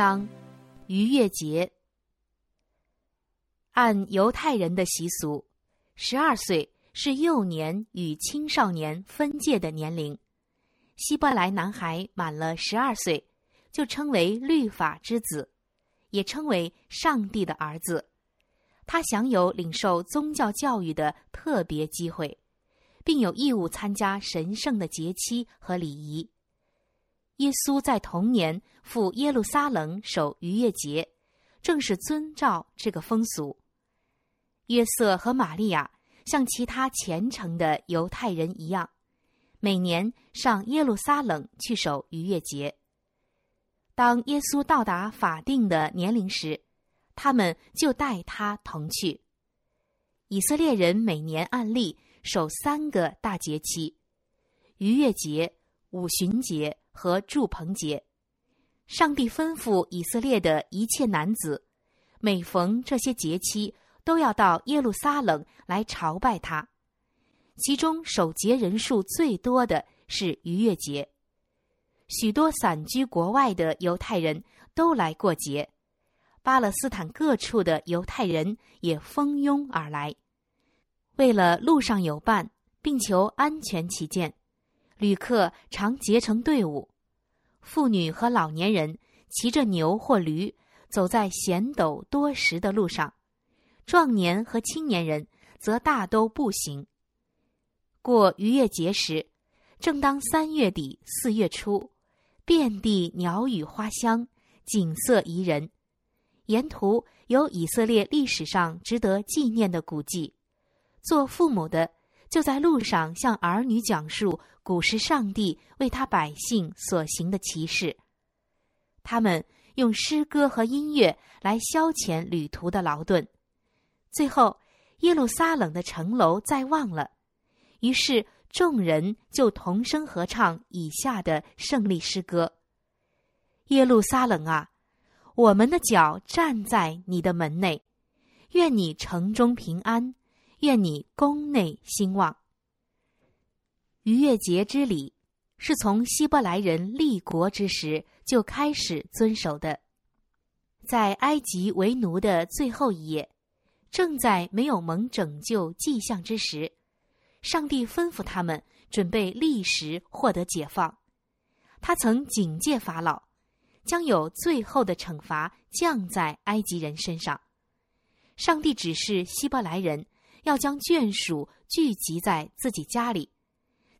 章，逾越节。按犹太人的习俗，十二岁是幼年与青少年分界的年龄。希伯来男孩满了十二岁，就称为律法之子，也称为上帝的儿子。他享有领受宗教教育的特别机会，并有义务参加神圣的节期和礼仪。耶稣在童年赴耶路撒冷守逾越节，正是遵照这个风俗。约瑟和玛利亚像其他虔诚的犹太人一样，每年上耶路撒冷去守逾越节。当耶稣到达法定的年龄时，他们就带他同去。以色列人每年按例守三个大节期：逾越节、五旬节。和祝棚节，上帝吩咐以色列的一切男子，每逢这些节期，都要到耶路撒冷来朝拜他。其中守节人数最多的是逾越节，许多散居国外的犹太人都来过节，巴勒斯坦各处的犹太人也蜂拥而来。为了路上有伴，并求安全起见。旅客常结成队伍，妇女和老年人骑着牛或驴走在险陡多石的路上，壮年和青年人则大都步行。过逾越节时，正当三月底四月初，遍地鸟语花香，景色宜人。沿途有以色列历史上值得纪念的古迹，做父母的。就在路上向儿女讲述古时上帝为他百姓所行的奇事。他们用诗歌和音乐来消遣旅途的劳顿。最后，耶路撒冷的城楼在望了，于是众人就同声合唱以下的胜利诗歌：“耶路撒冷啊，我们的脚站在你的门内，愿你城中平安。”愿你宫内兴旺。逾越节之礼是从希伯来人立国之时就开始遵守的。在埃及为奴的最后一夜，正在没有蒙拯救迹象之时，上帝吩咐他们准备立时获得解放。他曾警戒法老，将有最后的惩罚降在埃及人身上。上帝指示希伯来人。要将眷属聚集在自己家里，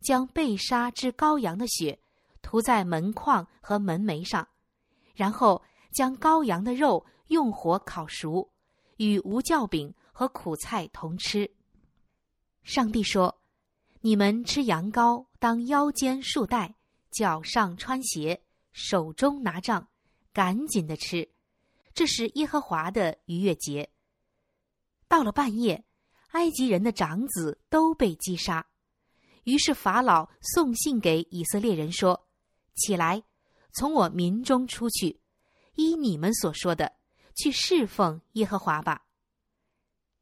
将被杀之羔羊的血涂在门框和门楣上，然后将羔羊的肉用火烤熟，与无酵饼和苦菜同吃。上帝说：“你们吃羊羔，当腰间束带，脚上穿鞋，手中拿杖，赶紧的吃。这是耶和华的逾越节。到了半夜。”埃及人的长子都被击杀，于是法老送信给以色列人说：“起来，从我民中出去，依你们所说的去侍奉耶和华吧。”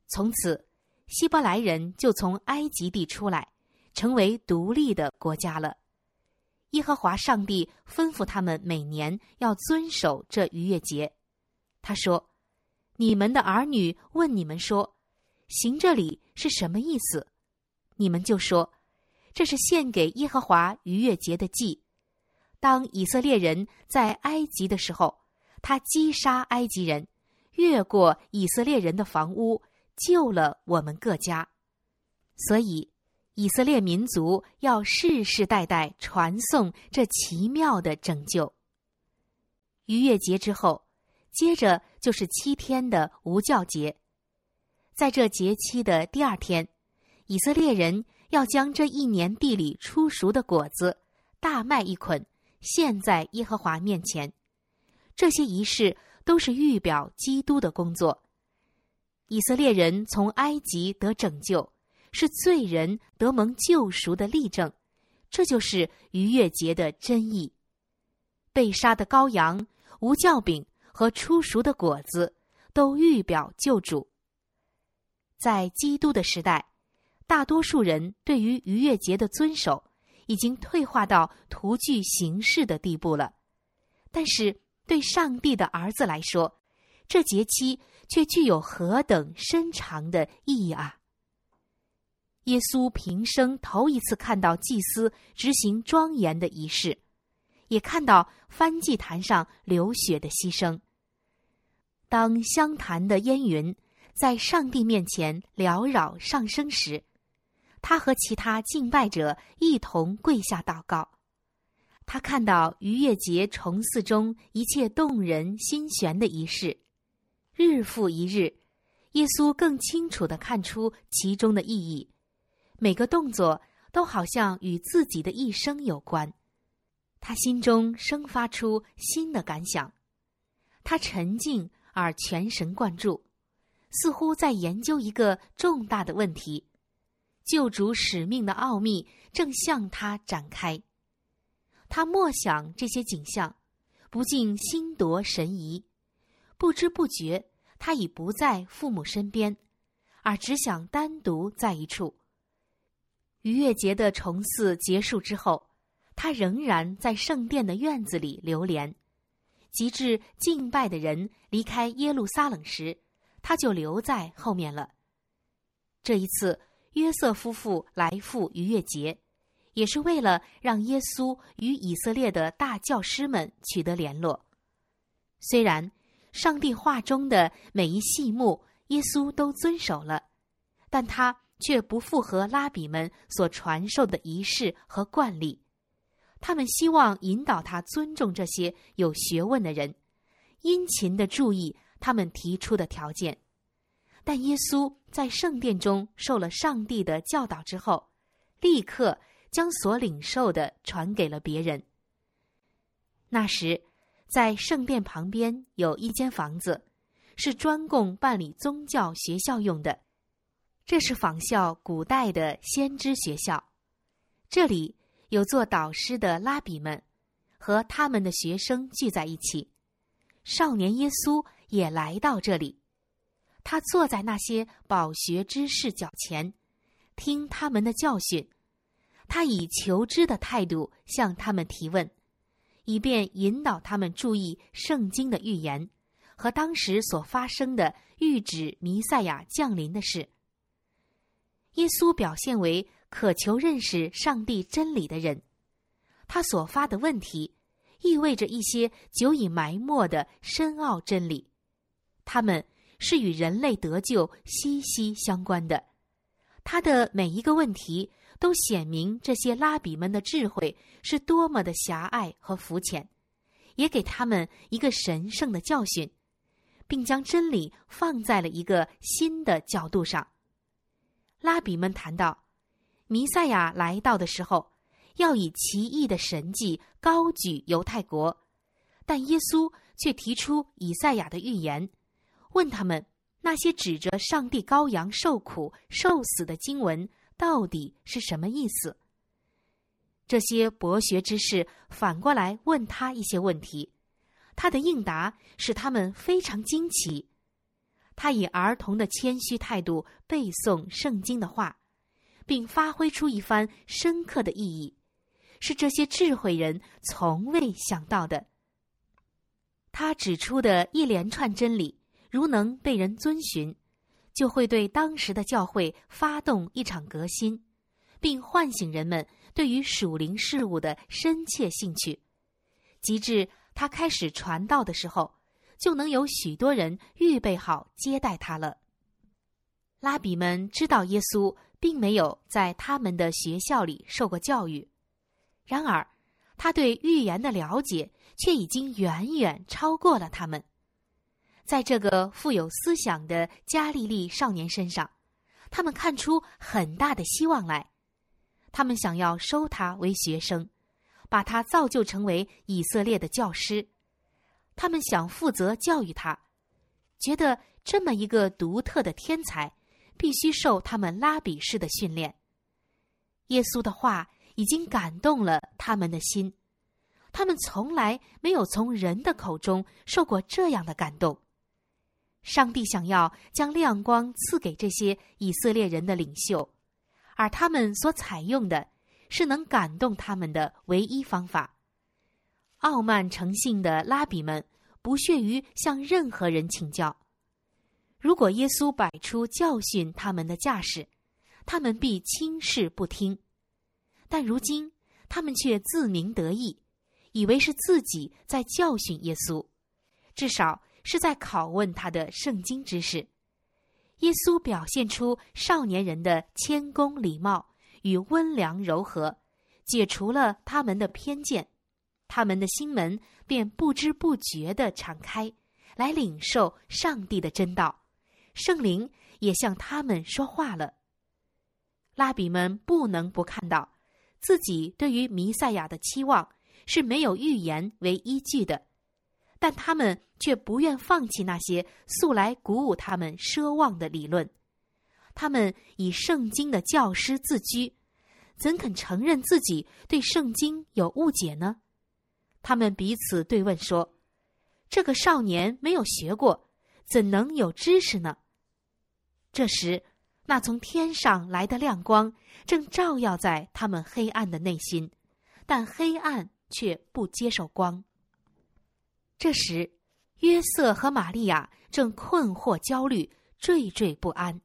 从此，希伯来人就从埃及地出来，成为独立的国家了。耶和华上帝吩咐他们每年要遵守这逾越节。他说：“你们的儿女问你们说。”行这里是什么意思？你们就说，这是献给耶和华逾越节的祭。当以色列人在埃及的时候，他击杀埃及人，越过以色列人的房屋，救了我们各家。所以，以色列民族要世世代代传颂这奇妙的拯救。逾越节之后，接着就是七天的无教节。在这节期的第二天，以色列人要将这一年地里出熟的果子大麦一捆，献在耶和华面前。这些仪式都是预表基督的工作。以色列人从埃及得拯救，是罪人得蒙救赎的例证。这就是逾越节的真意。被杀的羔羊、无酵饼和出熟的果子，都预表救主。在基督的时代，大多数人对于逾越节的遵守已经退化到徒具形式的地步了。但是，对上帝的儿子来说，这节期却具有何等深长的意义啊！耶稣平生头一次看到祭司执行庄严的仪式，也看到翻祭坛上流血的牺牲。当香坛的烟云在上帝面前缭绕上升时，他和其他敬拜者一同跪下祷告。他看到逾越节重祀中一切动人心弦的仪式，日复一日，耶稣更清楚的看出其中的意义。每个动作都好像与自己的一生有关，他心中生发出新的感想。他沉静而全神贯注，似乎在研究一个重大的问题。救主使命的奥秘正向他展开。他默想这些景象，不禁心夺神怡。不知不觉，他已不在父母身边，而只想单独在一处。逾越节的重祀结束之后，他仍然在圣殿的院子里流连。及至敬拜的人离开耶路撒冷时，他就留在后面了。这一次，约瑟夫妇来赴逾越节，也是为了让耶稣与以色列的大教师们取得联络。虽然上帝话中的每一细目，耶稣都遵守了，但他。却不符合拉比们所传授的仪式和惯例，他们希望引导他尊重这些有学问的人，殷勤的注意他们提出的条件。但耶稣在圣殿中受了上帝的教导之后，立刻将所领受的传给了别人。那时，在圣殿旁边有一间房子，是专供办理宗教学校用的。这是仿效古代的先知学校，这里有做导师的拉比们和他们的学生聚在一起。少年耶稣也来到这里，他坐在那些饱学之士脚前，听他们的教训。他以求知的态度向他们提问，以便引导他们注意圣经的预言和当时所发生的预指弥赛亚降临的事。耶稣表现为渴求认识上帝真理的人，他所发的问题意味着一些久已埋没的深奥真理，他们是与人类得救息息相关的。他的每一个问题都显明这些拉比们的智慧是多么的狭隘和肤浅，也给他们一个神圣的教训，并将真理放在了一个新的角度上。拉比们谈到，弥赛亚来到的时候，要以奇异的神迹高举犹太国，但耶稣却提出以赛亚的预言，问他们那些指着上帝羔羊受苦受死的经文到底是什么意思。这些博学之士反过来问他一些问题，他的应答使他们非常惊奇。他以儿童的谦虚态度背诵圣经的话，并发挥出一番深刻的意义，是这些智慧人从未想到的。他指出的一连串真理，如能被人遵循，就会对当时的教会发动一场革新，并唤醒人们对于属灵事物的深切兴趣。及至他开始传道的时候。就能有许多人预备好接待他了。拉比们知道耶稣并没有在他们的学校里受过教育，然而他对预言的了解却已经远远超过了他们。在这个富有思想的加利利少年身上，他们看出很大的希望来。他们想要收他为学生，把他造就成为以色列的教师。他们想负责教育他，觉得这么一个独特的天才，必须受他们拉比式的训练。耶稣的话已经感动了他们的心，他们从来没有从人的口中受过这样的感动。上帝想要将亮光赐给这些以色列人的领袖，而他们所采用的是能感动他们的唯一方法。傲慢成性的拉比们不屑于向任何人请教。如果耶稣摆出教训他们的架势，他们必轻视不听。但如今他们却自鸣得意，以为是自己在教训耶稣，至少是在拷问他的圣经知识。耶稣表现出少年人的谦恭礼貌与温良柔和，解除了他们的偏见，他们的心门便不知不觉地敞开，来领受上帝的真道。圣灵也向他们说话了。拉比们不能不看到，自己对于弥赛亚的期望是没有预言为依据的，但他们却不愿放弃那些素来鼓舞他们奢望的理论。他们以圣经的教师自居，怎肯承认自己对圣经有误解呢？他们彼此对问说：“这个少年没有学过，怎能有知识呢？”这时，那从天上来的亮光正照耀在他们黑暗的内心，但黑暗却不接受光。这时，约瑟和玛利亚正困惑、焦虑、惴惴不安。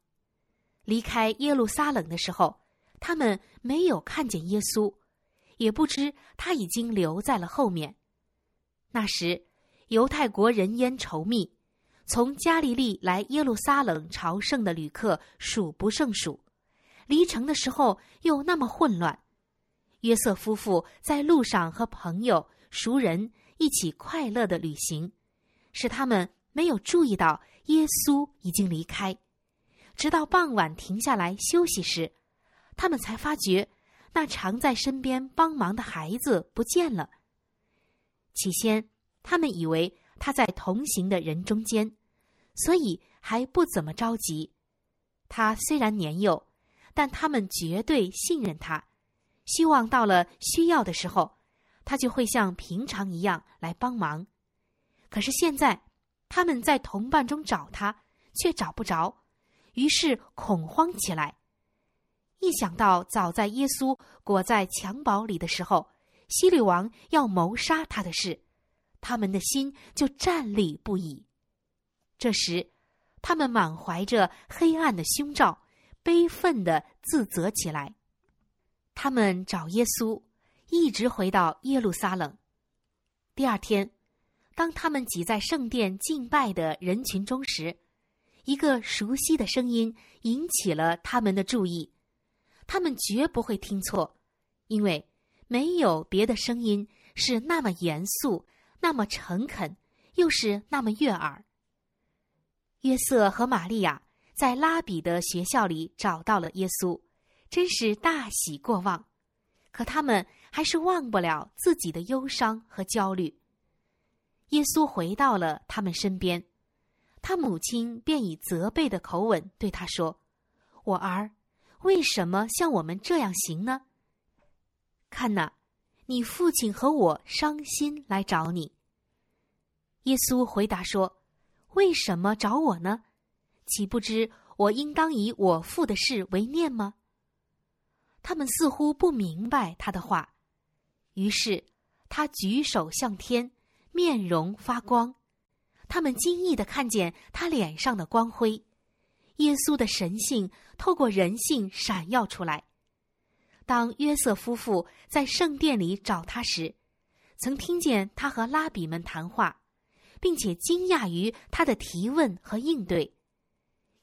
离开耶路撒冷的时候，他们没有看见耶稣，也不知他已经留在了后面。那时，犹太国人烟稠密。从加利利来耶路撒冷朝圣的旅客数不胜数，离城的时候又那么混乱。约瑟夫妇在路上和朋友、熟人一起快乐的旅行，使他们没有注意到耶稣已经离开。直到傍晚停下来休息时，他们才发觉那常在身边帮忙的孩子不见了。起先，他们以为。他在同行的人中间，所以还不怎么着急。他虽然年幼，但他们绝对信任他，希望到了需要的时候，他就会像平常一样来帮忙。可是现在，他们在同伴中找他，却找不着，于是恐慌起来。一想到早在耶稣裹在襁褓里的时候，希律王要谋杀他的事。他们的心就战栗不已。这时，他们满怀着黑暗的胸罩，悲愤的自责起来。他们找耶稣，一直回到耶路撒冷。第二天，当他们挤在圣殿敬拜的人群中时，一个熟悉的声音引起了他们的注意。他们绝不会听错，因为没有别的声音是那么严肃。那么诚恳，又是那么悦耳。约瑟和玛利亚在拉比的学校里找到了耶稣，真是大喜过望。可他们还是忘不了自己的忧伤和焦虑。耶稣回到了他们身边，他母亲便以责备的口吻对他说：“我儿，为什么像我们这样行呢？看呐。”你父亲和我伤心来找你。耶稣回答说：“为什么找我呢？岂不知我应当以我父的事为念吗？”他们似乎不明白他的话，于是他举手向天，面容发光。他们惊异的看见他脸上的光辉，耶稣的神性透过人性闪耀出来。当约瑟夫妇在圣殿里找他时，曾听见他和拉比们谈话，并且惊讶于他的提问和应对。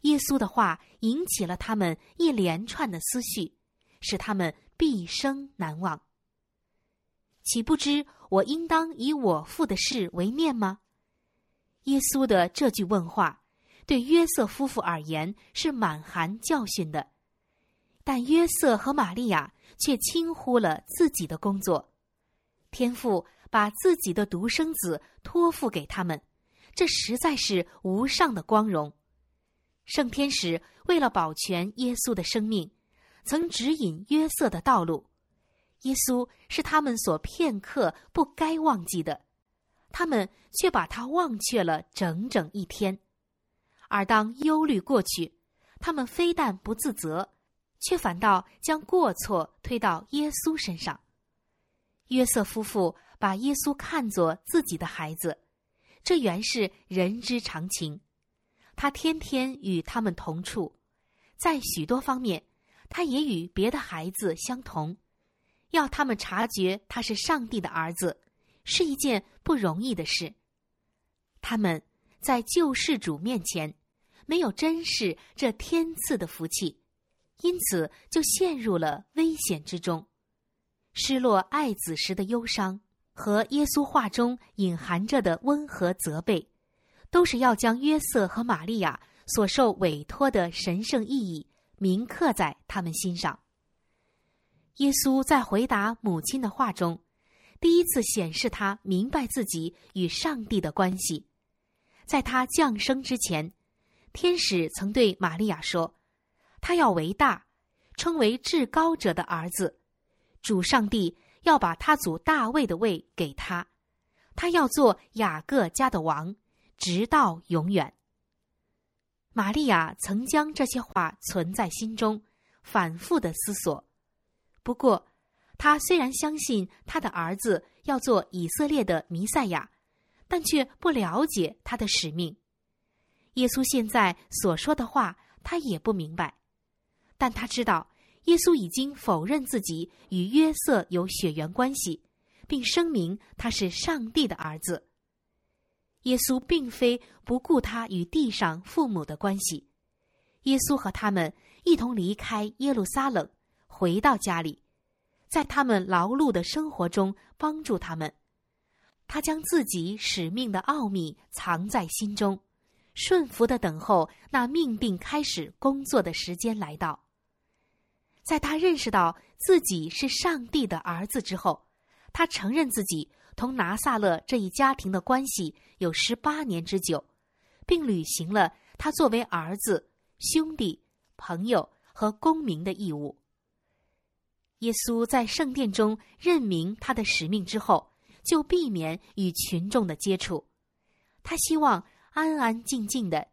耶稣的话引起了他们一连串的思绪，使他们毕生难忘。岂不知我应当以我父的事为念吗？耶稣的这句问话，对约瑟夫妇而言是满含教训的。但约瑟和玛利亚却轻忽了自己的工作，天父把自己的独生子托付给他们，这实在是无上的光荣。圣天使为了保全耶稣的生命，曾指引约瑟的道路。耶稣是他们所片刻不该忘记的，他们却把他忘却了整整一天。而当忧虑过去，他们非但不自责。却反倒将过错推到耶稣身上。约瑟夫妇把耶稣看作自己的孩子，这原是人之常情。他天天与他们同处，在许多方面，他也与别的孩子相同。要他们察觉他是上帝的儿子，是一件不容易的事。他们在救世主面前，没有珍视这天赐的福气，因此就陷入了危险之中。失落爱子时的忧伤和耶稣话中隐含着的温和责备，都是要将约瑟和玛利亚所受委托的神圣意义铭刻在他们心上。耶稣在回答母亲的话中，第一次显示他明白自己与上帝的关系。在他降生之前，天使曾对玛利亚说：“他要为大，称为至高者的儿子。主上帝要把他祖大卫的位给他，他要做雅各家的王，直到永远。”玛利亚曾将这些话存在心中，反复的思索。不过，他虽然相信他的儿子要做以色列的弥赛亚，但却不了解他的使命。耶稣现在所说的话，他也不明白，但他知道耶稣已经否认自己与约瑟有血缘关系，并声明他是上帝的儿子。耶稣并非不顾他与地上父母的关系，耶稣和他们一同离开耶路撒冷。回到家里，在他们劳碌的生活中帮助他们。他将自己使命的奥秘藏在心中，顺服的等候那命定开始工作的时间来到。在他认识到自己是上帝的儿子之后，他承认自己同拿撒勒这一家庭的关系有十八年之久，并履行了他作为儿子、兄弟、朋友和公民的义务。耶稣在圣殿中任明他的使命之后，就避免与群众的接触。他希望安安静静的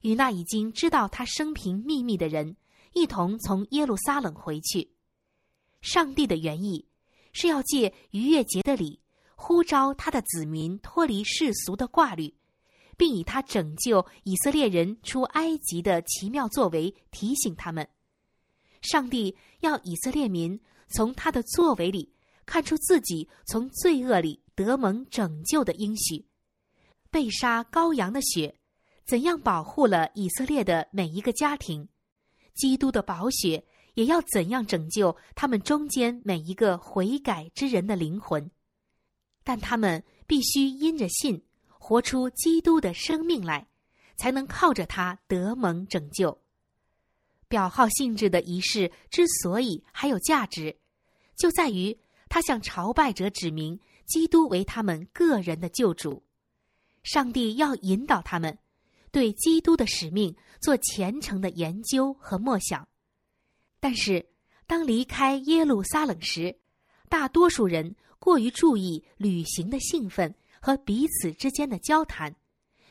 与那已经知道他生平秘密的人一同从耶路撒冷回去。上帝的原意是要借逾越节的礼呼召他的子民脱离世俗的挂虑，并以他拯救以色列人出埃及的奇妙作为提醒他们。上帝要以色列民。从他的作为里看出自己从罪恶里得蒙拯救的应许，被杀羔羊的血，怎样保护了以色列的每一个家庭？基督的宝血也要怎样拯救他们中间每一个悔改之人的灵魂？但他们必须因着信，活出基督的生命来，才能靠着他得蒙拯救。表号性质的仪式之所以还有价值。就在于他向朝拜者指明基督为他们个人的救主，上帝要引导他们对基督的使命做虔诚的研究和默想。但是，当离开耶路撒冷时，大多数人过于注意旅行的兴奋和彼此之间的交谈，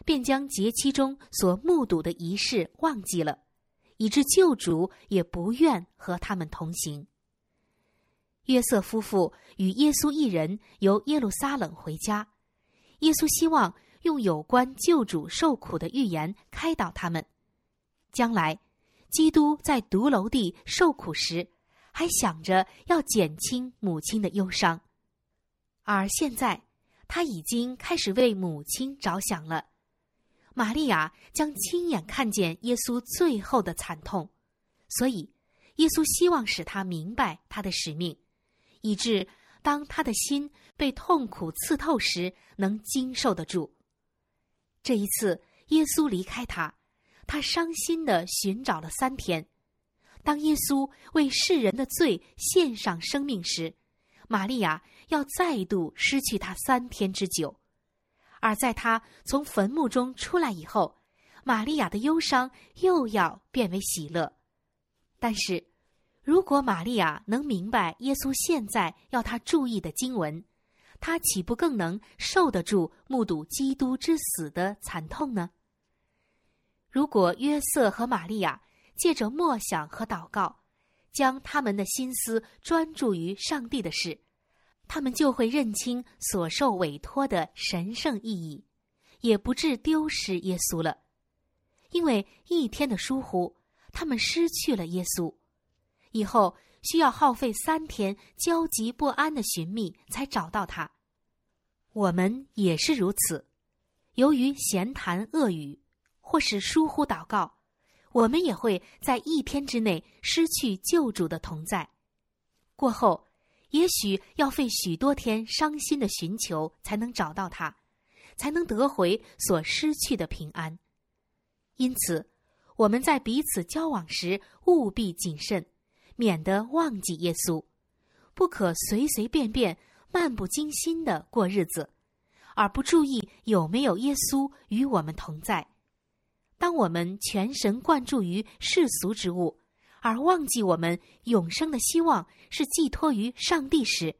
便将节期中所目睹的仪式忘记了，以致救主也不愿和他们同行。约瑟夫妇与耶稣一人由耶路撒冷回家，耶稣希望用有关救主受苦的预言开导他们。将来，基督在独楼地受苦时，还想着要减轻母亲的忧伤，而现在他已经开始为母亲着想了。玛利亚将亲眼看见耶稣最后的惨痛，所以耶稣希望使他明白他的使命。以致当他的心被痛苦刺透时，能经受得住。这一次，耶稣离开他，他伤心的寻找了三天。当耶稣为世人的罪献上生命时，玛利亚要再度失去他三天之久。而在他从坟墓中出来以后，玛利亚的忧伤又要变为喜乐。但是。如果玛利亚能明白耶稣现在要他注意的经文，他岂不更能受得住目睹基督之死的惨痛呢？如果约瑟和玛利亚借着默想和祷告，将他们的心思专注于上帝的事，他们就会认清所受委托的神圣意义，也不致丢失耶稣了，因为一天的疏忽，他们失去了耶稣，以后需要耗费三天焦急不安的寻觅才找到他。我们也是如此，由于闲谈恶语，或是疏忽祷告，我们也会在一天之内失去救主的同在。过后，也许要费许多天伤心的寻求，才能找到他，才能得回所失去的平安。因此，我们在彼此交往时务必谨慎，免得忘记耶稣，不可随随便便。漫不经心的过日子，而不注意有没有耶稣与我们同在。当我们全神贯注于世俗之物，而忘记我们永生的希望是寄托于上帝时，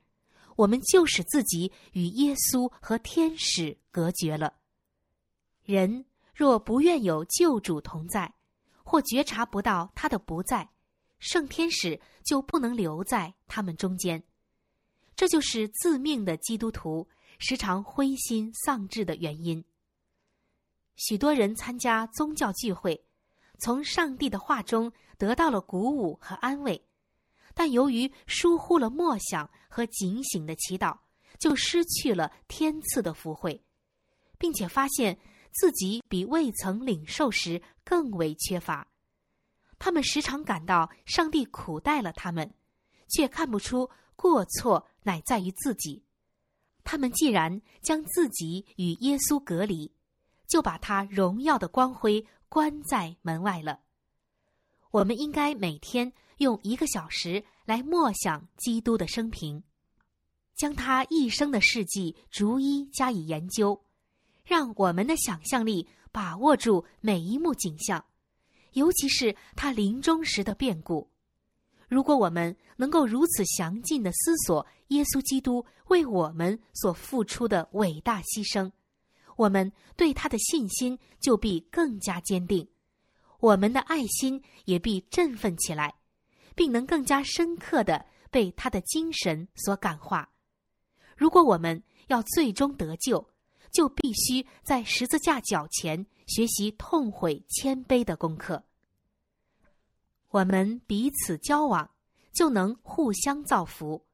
我们就使自己与耶稣和天使隔绝了。人若不愿有救主同在，或觉察不到他的不在，圣天使就不能留在他们中间。这就是自命的基督徒时常灰心丧志的原因。许多人参加宗教聚会，从上帝的话中得到了鼓舞和安慰，但由于疏忽了默想和警醒的祈祷，就失去了天赐的福慧，并且发现自己比未曾领受时更为缺乏。他们时常感到上帝苦待了他们，却看不出过错。乃在于自己，他们既然将自己与耶稣隔离，就把他荣耀的光辉关在门外了。我们应该每天用一个小时来默想基督的生平，将他一生的事迹逐一加以研究，让我们的想象力把握住每一幕景象，尤其是他临终时的变故。如果我们能够如此详尽的思索耶稣基督为我们所付出的伟大牺牲，我们对他的信心就必更加坚定，我们的爱心也必振奋起来，并能更加深刻的被他的精神所感化。如果我们要最终得救，就必须在十字架脚前学习痛悔谦卑的功课。我们彼此交往，就能互相造福。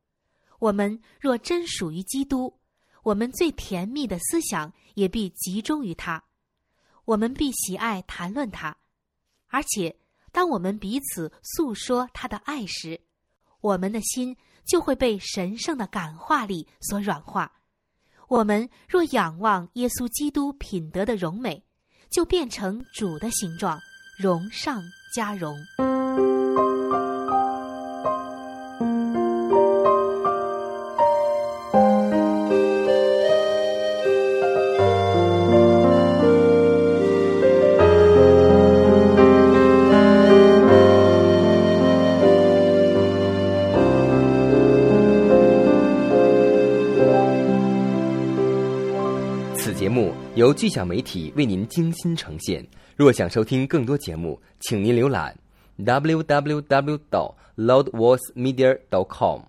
我们若真属于基督，我们最甜蜜的思想也必集中于他。我们必喜爱谈论他，而且当我们彼此诉说他的爱时，我们的心就会被神圣的感化力所软化。我们若仰望耶稣基督品德的荣美，就变成主的形状，荣上加荣。巨响媒体为您精心呈现。若想收听更多节目，请您浏览。www. 到 loudvoicemedia. dot com。